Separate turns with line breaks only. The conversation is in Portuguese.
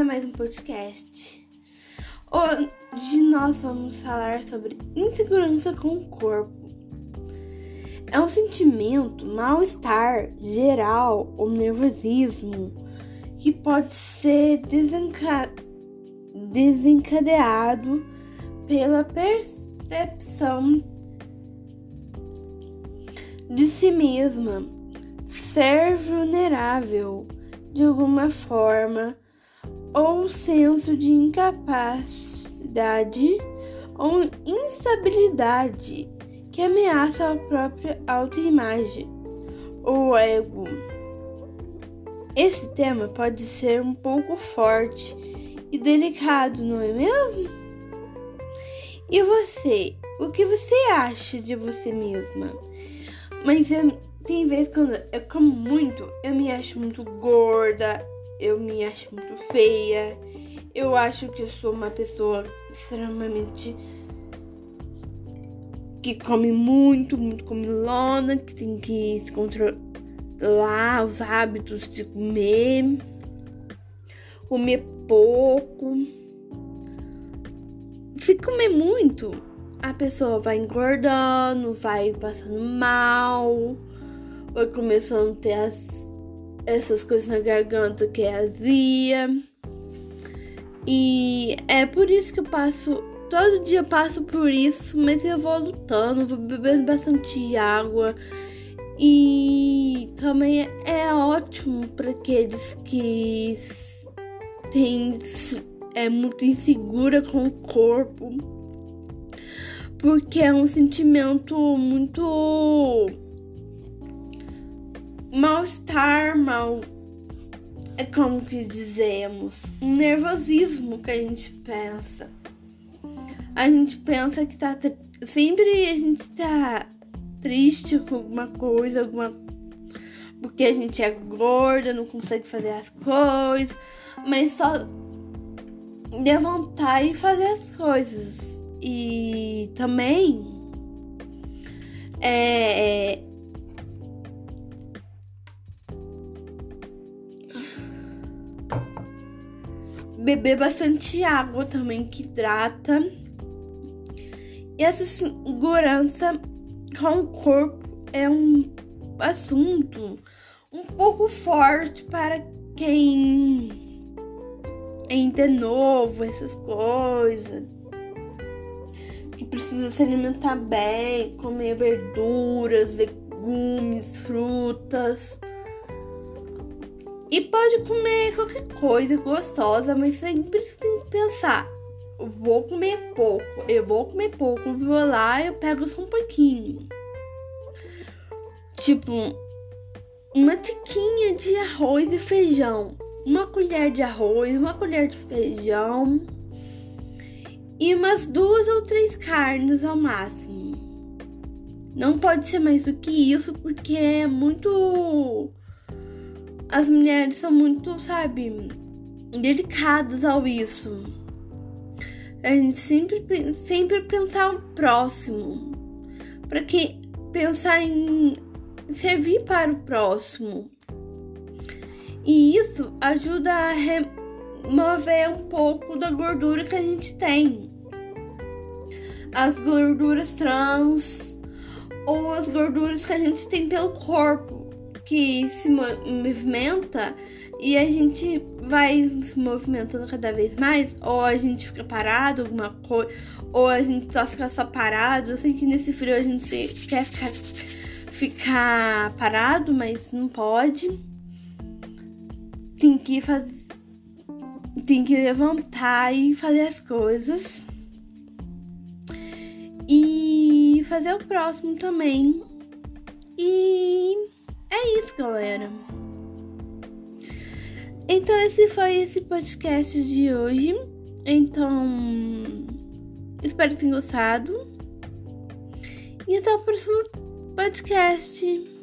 a mais um podcast. Hoje nós vamos falar sobre insegurança com o corpo. É um sentimento, mal-estar geral ou nervosismo que pode ser desenca... desencadeado pela percepção de si mesma ser vulnerável de alguma forma ou senso de incapacidade ou instabilidade que ameaça a própria autoimagem ou ego. Esse tema pode ser um pouco forte e delicado, não é mesmo? E você? O que você acha de você mesma? Mas eu, tem vezes quando eu como muito, eu me acho muito gorda, eu me acho muito feia. Eu acho que eu sou uma pessoa extremamente que come muito, muito comilona, que tem que se controlar os hábitos de comer, comer pouco. Se comer muito, a pessoa vai engordando, vai passando mal, vai começando a ter as, essas coisas na garganta que é azia. E é por isso que eu passo. Todo dia eu passo por isso, mas eu vou lutando, vou bebendo bastante água. E também é ótimo para aqueles que têm, é muito insegura com o corpo porque é um sentimento muito mal-estar, mal é como que dizemos, um nervosismo que a gente pensa. A gente pensa que tá sempre a gente tá triste com alguma coisa, alguma porque a gente é gorda, não consegue fazer as coisas, mas só levantar e fazer as coisas. E também é, beber bastante água também que hidrata. E essa segurança com o corpo é um assunto um pouco forte para quem ainda é novo, essas coisas que precisa se alimentar bem, comer verduras, legumes, frutas. E pode comer qualquer coisa gostosa, mas sempre tem que pensar: vou comer pouco, eu vou comer pouco, vou lá eu pego só um pouquinho. Tipo, uma tiquinha de arroz e feijão. Uma colher de arroz, uma colher de feijão e umas duas ou três carnes ao máximo. Não pode ser mais do que isso, porque é muito. As mulheres são muito, sabe, delicadas ao isso. A gente sempre, sempre pensar o próximo. Para que pensar em servir para o próximo. E isso ajuda a remover um pouco da gordura que a gente tem as gorduras trans ou as gorduras que a gente tem pelo corpo que se movimenta e a gente vai se movimentando cada vez mais, ou a gente fica parado, alguma coisa, ou a gente só fica só parado. Eu sei que nesse frio a gente quer ficar, ficar parado, mas não pode. Tem que fazer. Tem que levantar e fazer as coisas e fazer o próximo também. E é isso, galera. Então esse foi esse podcast de hoje. Então espero que tenham gostado. E até o próximo podcast.